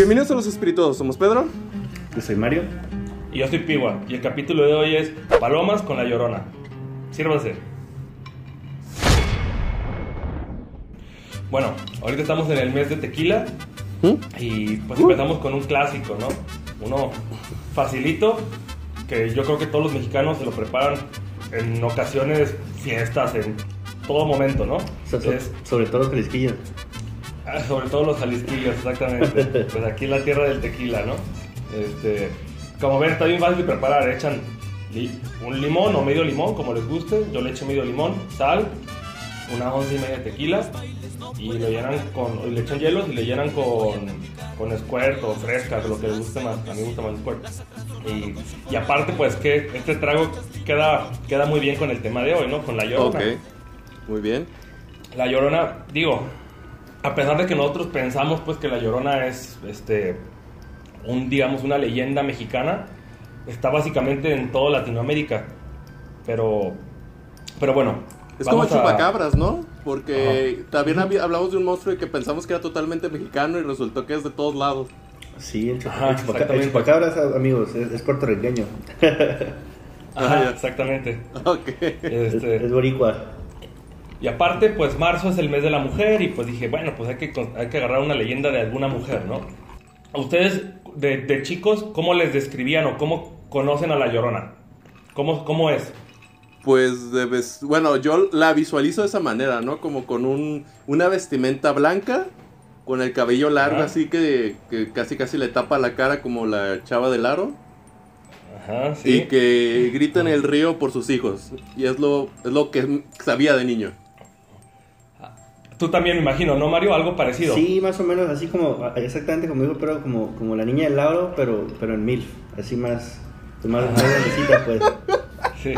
Bienvenidos a Los Espirituosos, somos Pedro. Yo soy Mario. Y yo soy Piwa. Y el capítulo de hoy es Palomas con la Llorona. Sírvase. Bueno, ahorita estamos en el mes de tequila. Y pues empezamos con un clásico, ¿no? Uno facilito, que yo creo que todos los mexicanos se lo preparan en ocasiones, fiestas, en todo momento, ¿no? So- so- Es- sobre todo los. Ah, Sobre todo los jalisquillos, exactamente. pues aquí la tierra del tequila, ¿no? Este, como ven, está bien fácil de preparar. Echan li- un limón o medio limón, como les guste. Yo le echo medio limón, sal, una once y media de tequila y lo llenan con, y le echan hielos y le llenan con, con squirt o fresca, lo que les guste más. A mí me gusta más squirt. Y, y aparte, pues que este trago queda, queda muy bien con el tema de hoy, ¿no? Con la llorona. Ok, muy bien. La Llorona, digo, a pesar de que nosotros pensamos pues que La Llorona es este un digamos una leyenda mexicana, está básicamente en toda Latinoamérica. Pero pero bueno, Es como vamos a- chupacabras, ¿no? Porque también hablamos de un monstruo que pensamos que era totalmente mexicano y resultó que es de todos lados. Sí, el, chupa- Ajá, el chupaca- el exactamente. chupacabras, amigos, es, es puertorriqueño. Ajá, Ah, exactamente. Ok. Es, Este, es boricua. Y aparte, pues marzo es el mes de la mujer y pues dije, bueno, pues hay que, hay que agarrar una leyenda de alguna mujer, ¿no? ¿A ustedes de, de chicos cómo les describían o cómo conocen a la Llorona? ¿Cómo, cómo es? Pues bueno, yo la visualizo de esa manera, ¿no? Como con un, una vestimenta blanca, con el cabello largo Ajá. así que, que casi casi le tapa la cara como la chava del aro. Ajá, sí. Y que grita en el río por sus hijos. Y es lo, es lo que sabía de niño. Tú también me imagino, ¿no, Mario? Algo parecido. Sí, más o menos así como, exactamente como digo, pero como, como la niña del Lauro, pero, pero en MILF. Así más, pues, más, más grandecita, pues. Sí.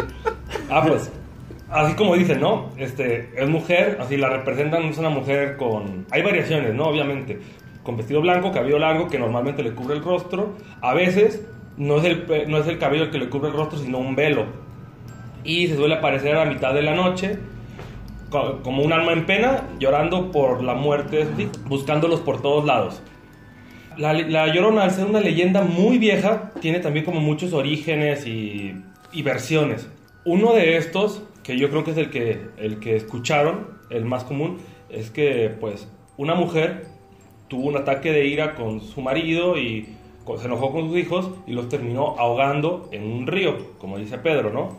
Ah, pues, así como dicen, ¿no? Este, es mujer, así la representan, es una mujer con... Hay variaciones, ¿no? Obviamente. Con vestido blanco, cabello largo, que normalmente le cubre el rostro. A veces no es el, no es el cabello el que le cubre el rostro, sino un velo. Y se suele aparecer a mitad de la noche, como un alma en pena, llorando por la muerte de buscándolos por todos lados. La, la Llorona, al ser una leyenda muy vieja, tiene también como muchos orígenes y, y versiones. Uno de estos, que yo creo que es el que, el que escucharon, el más común, es que pues una mujer tuvo un ataque de ira con su marido y co- se enojó con sus hijos y los terminó ahogando en un río, como dice Pedro, ¿no?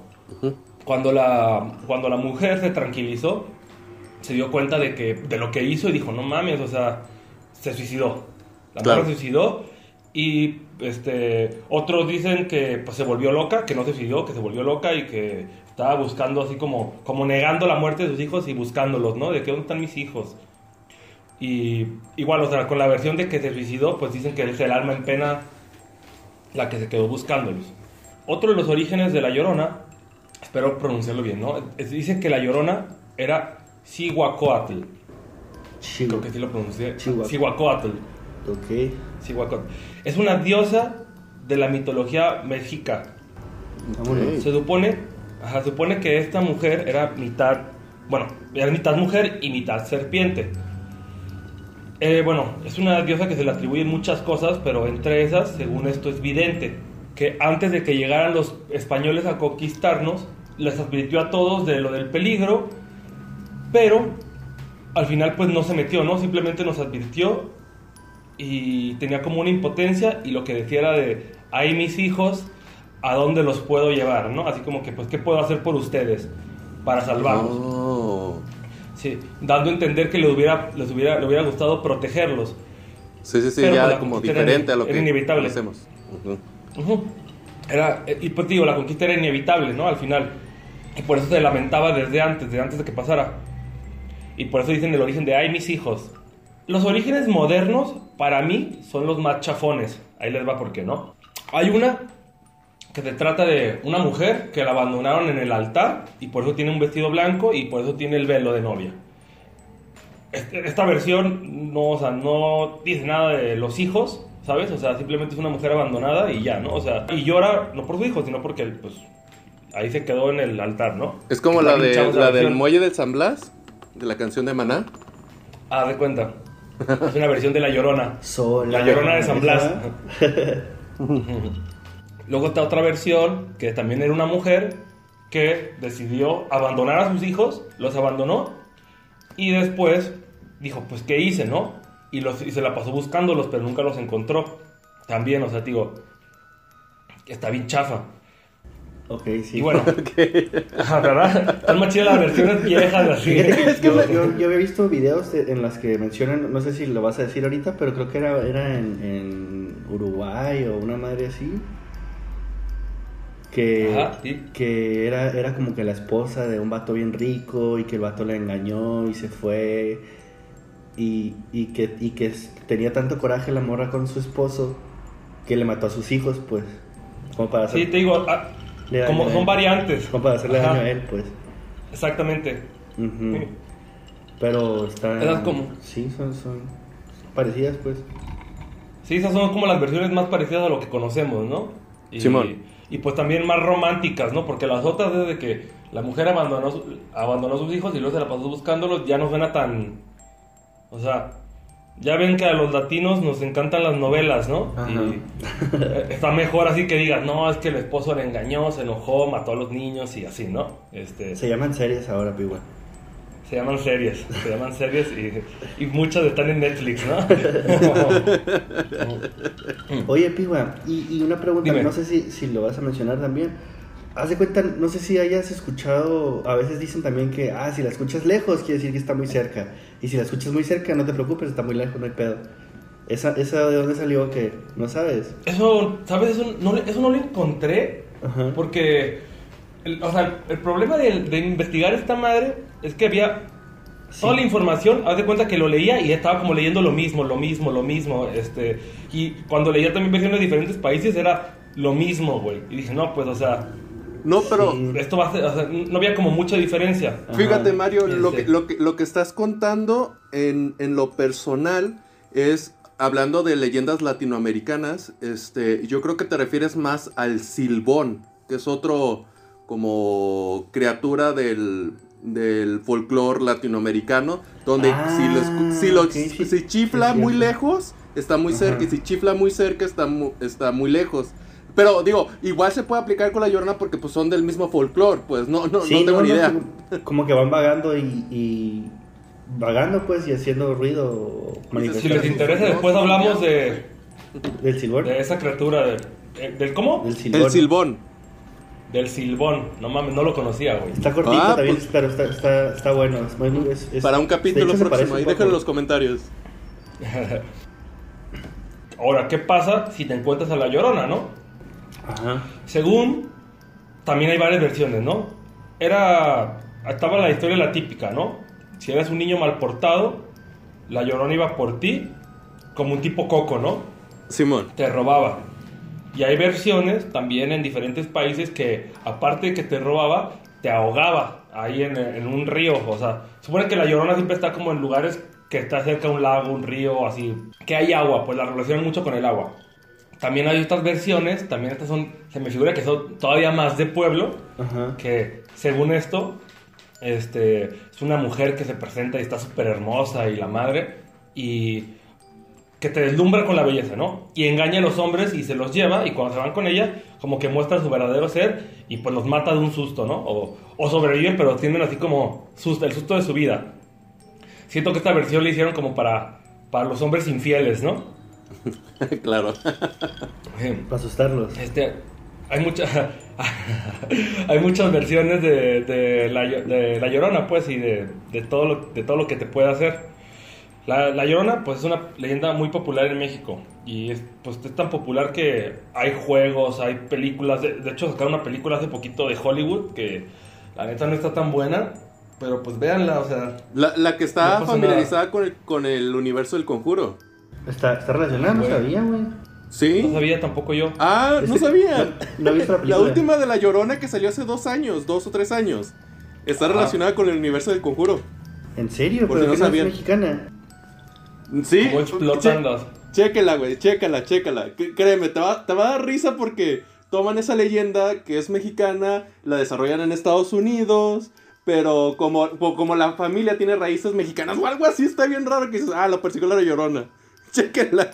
Cuando la, cuando la mujer se tranquilizó, se dio cuenta de, que, de lo que hizo y dijo, no mames, o sea, se suicidó. La Claro. mujer se suicidó y este, otros dicen que pues, se volvió loca, que no se suicidó, que se volvió loca y que estaba buscando así como, como negando la muerte de sus hijos y buscándolos, ¿no? De que dónde están mis hijos. Y igual, o sea, con la versión de que se suicidó, pues dicen que es el alma en pena la que se quedó buscándolos. Otro de los orígenes de la Llorona, espero pronunciarlo bien, ¿no? Dicen que la Llorona era Cihuacóatl. Creo que sí lo pronuncié. Cihuacóatl. Ok. Cihuacóatl. Es una diosa de la mitología mexica. Vámonos. Se supone, ajá, se supone que esta mujer era mitad, bueno, era mitad mujer y mitad serpiente. Eh, bueno, es una diosa que se le atribuyen muchas cosas, pero entre esas, según esto, es vidente. Que antes de que llegaran los españoles a conquistarnos, les advirtió a todos de lo del peligro, pero al final pues no se metió, ¿no? Simplemente nos advirtió y tenía como una impotencia y lo que decía era de, hay mis hijos, ¿a dónde los puedo llevar? ¿no? Así como que, pues, ¿qué puedo hacer por ustedes para salvarlos? Oh. Sí, dando a entender que les hubiera, les hubiera, le hubiera gustado protegerlos. Sí, sí, sí, Pero ya la como era diferente a lo que inevitable. hacemos. Era, eh, y pues digo, la conquista era inevitable, ¿no? Al final. Y por eso se lamentaba desde antes, desde antes de que pasara. Y por eso dicen el origen de, ay, mis hijos. Los orígenes modernos, para mí, son los más chafones. Ahí les va por qué, ¿no? Hay una que se trata de una mujer que la abandonaron en el altar y por eso tiene un vestido blanco y por eso tiene el velo de novia. Esta versión no, o sea, no dice nada de los hijos, ¿sabes? O sea, simplemente es una mujer abandonada y ya, ¿no? O sea, y llora no por su hijo, sino porque, pues, ahí se quedó en el altar, ¿no? Es como la, de, la del muelle del San Blas, de la canción de Maná. Haz de cuenta. Es una versión de La Llorona. Sola. La Llorona de San Blas. Luego está otra versión que también era una mujer que decidió abandonar a sus hijos, los abandonó y después dijo, pues ¿qué hice, no? Y, los, y se la pasó buscándolos, pero nunca los encontró. También, o sea, digo, está bien chafa. Ok, sí. Y bueno, ajá, ¿verdad? Están más chidas las versiones viejas así. Fíjate que yo, yo- yo había visto videos de- en las que mencionan, no sé si lo vas a decir ahorita, pero creo que era, era en, en Uruguay o una madre así. Que, Ajá, sí. que era, era como que la esposa de un vato bien rico y que el vato la engañó y se fue. Y, y que, y que tenía tanto coraje la morra con su esposo que le mató a sus hijos, pues. Como para, hacer- Sí, te digo, ah, Le como son él. variantes. como para hacerle Ajá, daño a él, pues. Exactamente. Sí. Pero está. ¿Esas cómo? Sí, son, son parecidas, pues. Sí, esas son como las versiones más parecidas a lo que conocemos, ¿no? Y, Simón. Y pues también más románticas, ¿no? Porque las otras desde que la mujer abandonó, abandonó a sus hijos y luego se la pasó buscándolos, ya no suena tan... O sea, ya ven que a los latinos nos encantan las novelas, ¿no? Ajá. Y eh, está mejor así que digas, no, es que el esposo le engañó, se enojó, mató a los niños y así, ¿no? Este, Se llaman series ahora, Pigua. se llaman series, se llaman series y, y muchas están en Netflix, ¿no? Oye, Pigua, y, y una pregunta, Dime. no sé si, si lo vas a mencionar también. Haz de cuenta, no sé si hayas escuchado, a veces dicen también que, ah, si la escuchas lejos, quiere decir que está muy cerca. Y si la escuchas muy cerca, no te preocupes, está muy lejos, no hay pedo. ¿Esa, esa de dónde salió que no sabes? Eso, ¿sabes? Eso no, eso no lo encontré Ajá. porque, el, o sea, el problema de, de investigar esta madre es que había toda la información, haz de cuenta que lo leía y estaba como leyendo lo mismo, lo mismo, lo mismo, este, y cuando leía también versiones de diferentes países era lo mismo, güey, y dije, no, pues, o sea, No, pero Sí. esto va a ser, o sea, no había como mucha diferencia. Ajá. fíjate, Mario, lo que, lo, que, lo que estás contando en, en lo personal es, hablando de leyendas latinoamericanas, este, yo creo que te refieres más al silbón, que es otro como criatura del, del folclore latinoamericano, donde Ah, si, lo, si, lo- si chifla sí, muy lejos, está muy cerca, y si chifla muy cerca, está, mu- está muy lejos. Pero digo, igual se puede aplicar con la llorona porque pues son del mismo folclore, pues no, no, Sí, no tengo ni idea. Como, como que van vagando y, y vagando, pues, y haciendo ruido. Si les interesa, después hablamos de, Del silbón. de esa criatura, de- eh, del ¿cómo? Del silbón. El silbón. Del silbón, no mames, no lo conocía, güey. Está cortito Ah, también, pues- pero está, está, está bueno. Es muy- muy- es- es- Para un capítulo hecho, próximo, ahí déjenlo en los comentarios. Ahora, ¿qué pasa si te encuentras a la llorona, no? Ajá. Según, también hay varias versiones, ¿no? Era, estaba la historia la típica, ¿no? Si eras un niño mal portado, la llorona iba por ti, como un tipo coco, ¿no? Simón. Te robaba. Y hay versiones también en diferentes países que, aparte de que te robaba, te ahogaba ahí en, en un río. O sea, supone que la llorona siempre está como en lugares que está cerca de un lago, un río, así. Que hay agua, pues la relacionan mucho con el agua. También hay otras versiones, también estas son, se me figura que son todavía más de pueblo, Ajá. que según esto, este, es una mujer que se presenta y está súper hermosa y la madre, y que te deslumbra con la belleza, ¿no? Y engaña a los hombres y se los lleva, y cuando se van con ella, como que muestra su verdadero ser y pues los mata de un susto, ¿no? O, o sobreviven, pero tienen así como susto, el susto de su vida. Siento que esta versión la hicieron como para, para los hombres infieles, ¿no? claro. Para asustarlos. Este, hay muchas hay muchas versiones de, de la, de La Llorona, pues, y de, de todo lo, de todo lo que te puede hacer. La, La Llorona, pues, es una leyenda muy popular en México. Y es, pues, es tan popular que hay juegos, hay películas. De, de hecho, sacaron una película hace poquito de Hollywood que la neta no está tan buena. Pero, pues, véanla, o sea... La, la que está familiarizada con el, con el universo del conjuro. Está, está relacionado, no sabía, güey. ¿Sí? No sabía tampoco yo. Ah, no sabían. No, no he visto la última de La Llorona que salió hace dos años, dos o tres años. Está Ah. relacionada con el universo del conjuro. ¿En serio? Por ¿Pero si no no es sabían. mexicana? Sí. Explotando. Chéquela, güey, chécala, chécala. C- Créeme, te va, te va a dar risa porque toman esa leyenda que es mexicana, la desarrollan en Estados Unidos, pero como, como la familia tiene raíces mexicanas o algo así, está bien raro que dices, ah, lo persiguió la llorona. Chéquenla.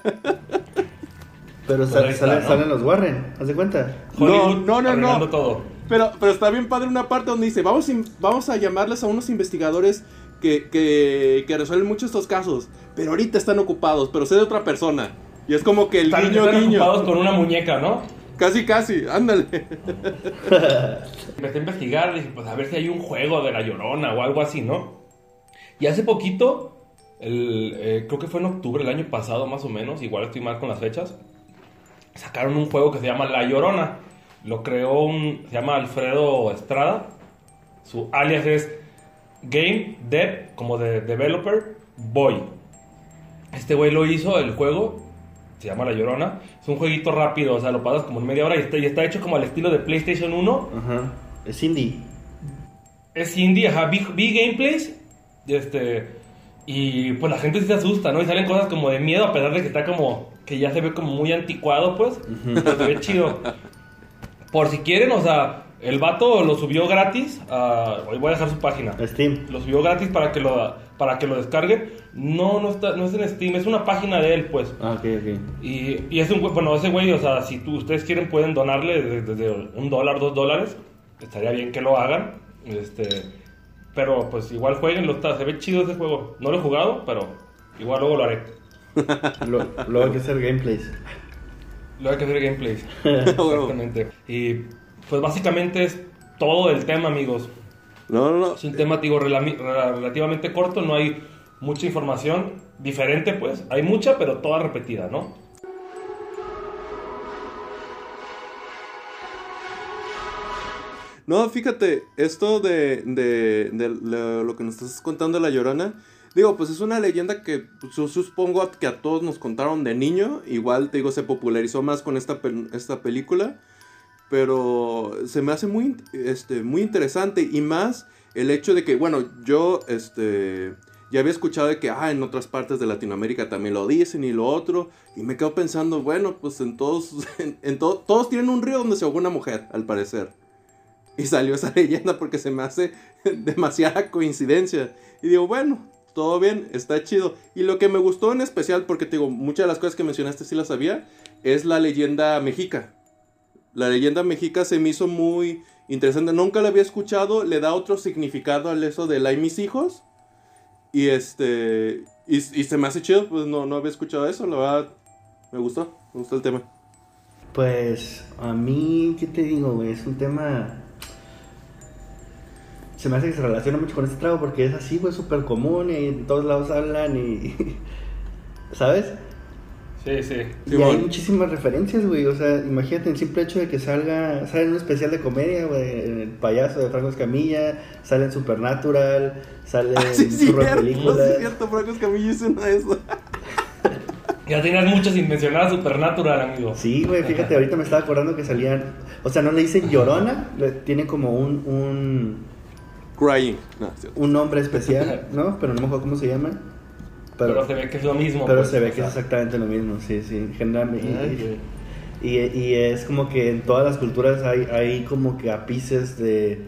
Pero Pues sal- ahí está, salen, ¿no? salen los Warren, ¿haz de cuenta? No, no, no. todo. Pero, pero está bien padre una parte donde dice, vamos, vamos a llamarles a unos investigadores que, que, que resuelven mucho estos casos, pero ahorita están ocupados, pero sé de otra persona. Y es como que el Están, guiño, están guiño. ocupados con una muñeca, ¿no? Casi, casi, ándale. Empecé a investigar, dije, pues a ver si hay un juego de la llorona o algo así, ¿no? Y hace poquito, el, eh, creo que fue en octubre del año pasado más o menos, igual estoy mal con las fechas, sacaron un juego que se llama La Llorona. Lo creó un, se llama Alfredo Estrada. Su alias es Game Dev, como de developer, Boy. Este güey lo hizo, el juego, se llama La Llorona. Es un jueguito rápido, o sea, lo pasas como en media hora y está, y está hecho como al estilo de PlayStation 1. Ajá. Es indie. Es indie, ajá, vi, vi gameplays, este, y pues la gente sí se asusta, ¿no? Y salen cosas como de miedo, a pesar de que está como, que ya se ve como muy anticuado, pues, pero se ve chido. Por si quieren, o sea, el vato lo subió gratis, a, hoy voy a dejar su página. Steam. Lo subió gratis para que lo, para que lo descarguen. No, no, está, no es en Steam, es una página de él, pues. Ah, ok, ok. Y, y es un bueno, ese güey, o sea, si tú, ustedes quieren pueden donarle desde, desde un dólar, dos dólares. Estaría bien que lo hagan. Este, pero pues igual jueguenlo, está, se ve chido ese juego. No lo he jugado, pero igual luego lo haré. Lo- Luego hay que hacer gameplays. Luego hay que hacer gameplays. Exactamente. Y pues básicamente es todo el tema, amigos. No, no, no. Es un tema, digo, rela- relativamente corto, no hay mucha información diferente, pues. Hay mucha, pero toda repetida, ¿no? No, fíjate, esto de, de, lo, que nos estás contando de La Llorona, digo, pues es una leyenda que pues, supongo que a todos nos contaron de niño, igual te digo, se popularizó más con esta, esta película, pero se me hace muy, este, muy interesante y más el hecho de que, bueno, yo este, ya había escuchado de que ah, en otras partes de Latinoamérica también lo dicen y lo otro, y me quedo pensando, bueno, pues en todos, en, en to- todos tienen un río donde se ahogó una mujer, al parecer. Y salió esa leyenda porque se me hace demasiada coincidencia. Y digo, bueno, todo bien, está chido. Y lo que me gustó en especial, porque te digo, muchas de las cosas que mencionaste sí las sabía, es la leyenda mexica. La leyenda mexica se me hizo muy interesante. Nunca la había escuchado, le da otro significado al eso de la y mis hijos. Y este. Y, se me hace chido, pues no, no había escuchado eso, la verdad. Me gustó, me gustó el tema. Pues a mí, ¿qué te digo, güey? Es un tema... Se me hace que se relaciona mucho con este trago porque es así, güey, súper común y en todos lados hablan y... ¿Sabes? Sí, sí. Y hay muchísimas referencias, güey. O sea, imagínate el simple hecho de que salga, sale en un especial de comedia, güey, en el payaso de Franco Escamilla, sale en Supernatural, sale Ah, sí, en cierto, sí, películas. es cierto, Franco Escamilla hizo una de esas. Ya tenías mucho sin mencionar a Supernatural, amigo. Sí, güey, fíjate, ahorita me estaba acordando que salían, o sea, no le dicen llorona, tiene como un, un, Crying. No, un nombre especial, ¿no? Pero no me acuerdo cómo se llama. Pero, Pero, se ve que es lo mismo. pero pues, se ve que es exactamente lo mismo, sí, sí, generalmente. Ay, Y, y, y es como que en todas las culturas hay, hay como que apices de,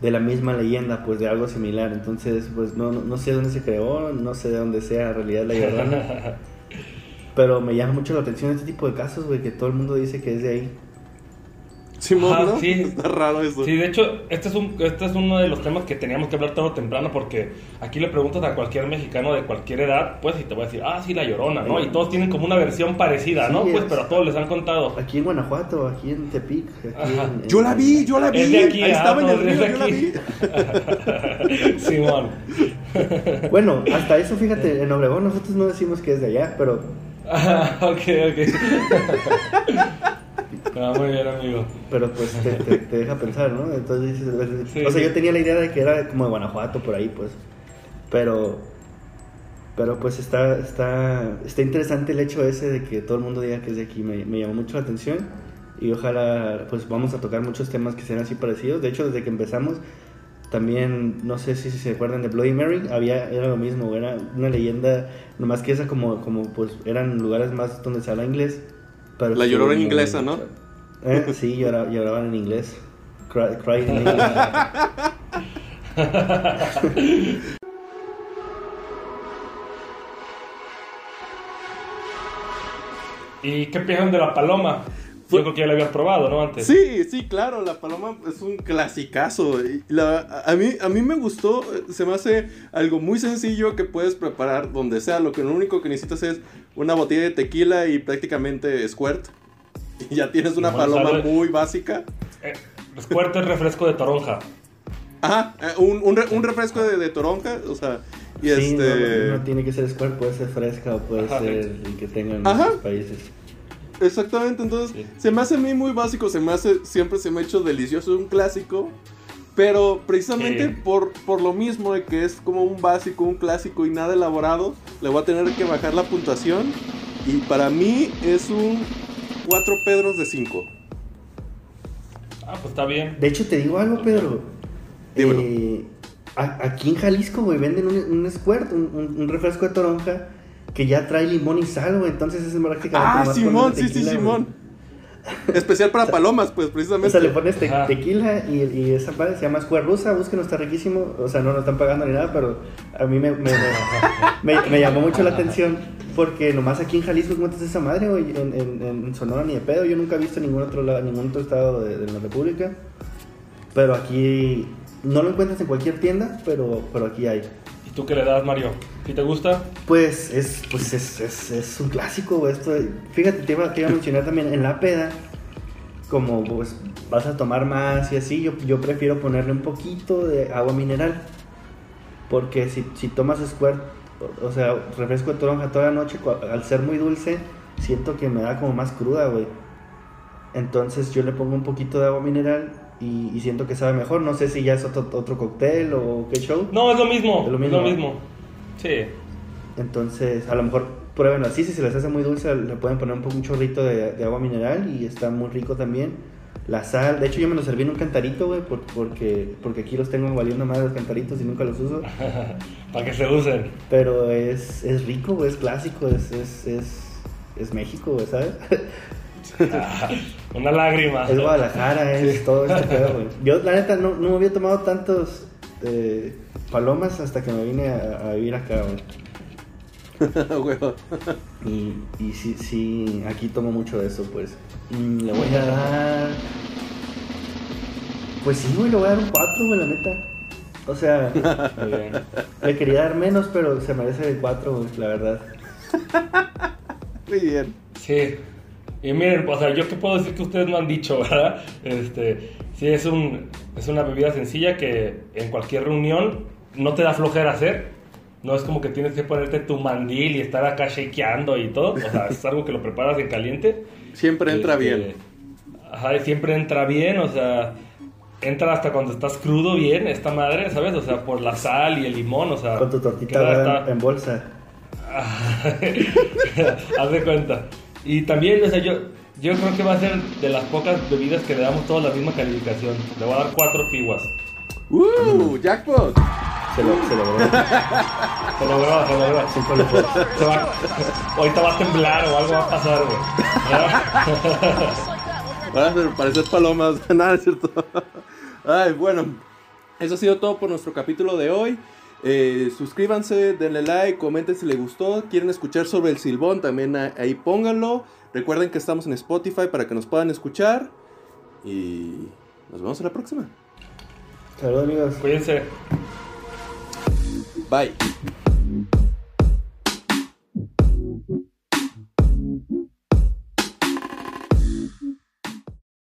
de la misma leyenda, pues de algo similar. Entonces, pues no, no, no sé dónde se creó, no sé de dónde sea en realidad la llorona. pero me llama mucho la atención este tipo de casos, güey, que todo el mundo dice que es de ahí. Simón, Ajá, ¿no? sí. Está raro eso. Sí, de hecho, este es, un, este es uno de los temas que teníamos que hablar tarde o temprano porque aquí le preguntas a cualquier mexicano de cualquier edad, pues, y te voy a decir, ah, sí, la llorona, ¿no? Y todos tienen como una versión parecida, ¿no? Pues, es- pero a todos les han contado. Aquí en Guanajuato, aquí en Tepic. Aquí Ajá. en- en- Yo la vi, yo la vi. Es de aquí, Ahí ah, estaba en el río, de yo la aquí. vi. Simón. Bueno, hasta eso, fíjate, en Obregón nosotros no decimos que es de allá, pero Ah, ok, ok. Ah, muy bien, amigo. pero pues te, te- te deja pensar, ¿no? Entonces dices, Sí, o sea, yo tenía la idea de que era como de Guanajuato por ahí, pues. Pero pero pues está está está interesante el hecho ese de que todo el mundo diga que es de aquí, me, me llamó mucho la atención y ojalá pues vamos a tocar muchos temas que sean así parecidos. De hecho, desde que empezamos también no sé si, se acuerdan de Bloody Mary, había era lo mismo, era una leyenda, nomás que esa como como pues eran lugares más donde se habla inglés. Pero La llorona muy- inglesa, ¿no? eh, sí, llora- lloraban en inglés. Cry, cried in English. ¿Y qué piensan de la paloma? Yo creo que ya la habías probado, ¿no? Antes. Sí, sí, claro, la paloma es un clasicazo. y la- a, mí, a mí me gustó, se me hace algo muy sencillo que puedes preparar donde sea. Lo que lo único que necesitas es una botella de tequila y prácticamente squirt. Y ya tienes una Bueno, paloma sabe- muy básica. Eh, Squirt es refresco de toronja. Ajá, eh, un, un re- un refresco de, de toronja, o sea, y Sí, no, este... no, tiene que ser squirt, puede ser fresca o puede Ajá. ser el que tengan Ajá. muchos países. Exactamente, entonces Sí. se me hace a mí muy básico, se me hace, siempre se me ha hecho delicioso, un clásico, pero precisamente Sí. por, por lo mismo de que es como un básico, un clásico y nada elaborado, le voy a tener que bajar la puntuación y para mí es un 4 pedros de 5. Ah, pues está bien. De hecho, te digo algo, Pedro. Eh, aquí en Jalisco, güey, venden un, un squirt, un, un- un refresco de toronja que ya trae limón y sal, güey. Entonces es prácticamente Ah, Simón, sí, sí, tequila, güey. Simón. Especial para palomas, pues O precisamente. sea, le pones te- Ajá. tequila y, y esa madre se llama Square Rusa, búsquenlo, está riquísimo. O sea, no nos están pagando ni nada, pero a mí me, me, me- me- me llamó mucho la atención porque nomás aquí en Jalisco encuentras esa madre, güey. En, en- en Sonora ni de pedo, yo nunca he visto en ningún otro, lado, ningún otro estado de, de la República. Pero aquí no lo encuentras en cualquier tienda, pero, pero aquí hay. ¿Y tú qué le das, Mario? ¿Sí te gusta? Pues es, pues es, es, es un clásico, esto. Fíjate, te iba, te iba a mencionar también en la peda, como pues vas a tomar más y así, yo, yo prefiero ponerle un poquito de agua mineral. Porque si, si tomas squirt, o, sea, refresco de toronja toda la noche, al ser muy dulce, siento que me da como más cruda, güey. Entonces yo le pongo un poquito de agua mineral y, y siento que sabe mejor. No sé si ya es otro, otro cóctel o qué show. No, es lo mismo. Es lo Es mismo, lo ¿no? mismo. Sí. Entonces, a lo mejor pruébenlo así, si se les hace muy dulce, le pueden poner un poco un chorrito de, de agua mineral y está muy rico también. La sal, de hecho yo me lo serví en un cantarito, güey, por- porque, porque aquí los tengo valiendo más los cantaritos y nunca los uso. Para que se usen. Pero es, es rico, güey, es clásico, es, es, es, es México, güey, ¿sabes? Ah, Una lágrima. es Guadalajara, es todo este pedo, güey. Yo, la neta, no, no había tomado tantos eh, palomas hasta que me vine a, a vivir acá, güey. Y, y sí, sí, aquí tomo mucho de eso, pues. Mm, le voy a dar. Pues sí, güey, le voy a dar un 4, güey, la neta. O sea, Muy bien. le quería dar menos, pero se merece el 4, güey, la verdad. Muy bien. Sí. Y miren, o sea, yo qué puedo decir que ustedes no han dicho, ¿verdad? Este, sí, es, un, es una bebida sencilla que en cualquier reunión no te da flojera hacer. No es como que tienes que ponerte tu mandil y estar acá shakeando y todo. O sea, es algo que lo preparas en caliente. Siempre entra Este, bien. Ajá, y siempre entra bien, o sea, entra hasta cuando estás crudo bien esta madre, ¿sabes? O sea, por la sal y el limón, o sea. Con tu tortita ¿verdad? hasta- en bolsa. Haz de cuenta. Y también, o sea, yo, yo creo que va a ser de las pocas bebidas que le damos todos la misma calificación. Le voy a dar cuatro piguas. ¡Uh! ¡Jackpot! Se lo, se logró. Se logró, se logró. Cinco lujosos. Se va- ahorita va a temblar o algo va a pasar, güey. Parecer palomas. Nada, es cierto. Ay, bueno. Eso ha sido todo por nuestro capítulo de hoy. Eh, suscríbanse, denle like, comenten si les gustó. Quieren escuchar sobre el silbón, también ahí pónganlo. Recuerden que estamos en Spotify para que nos puedan escuchar. Y nos vemos en la próxima. Saludos, amigos. Cuídense. Bye.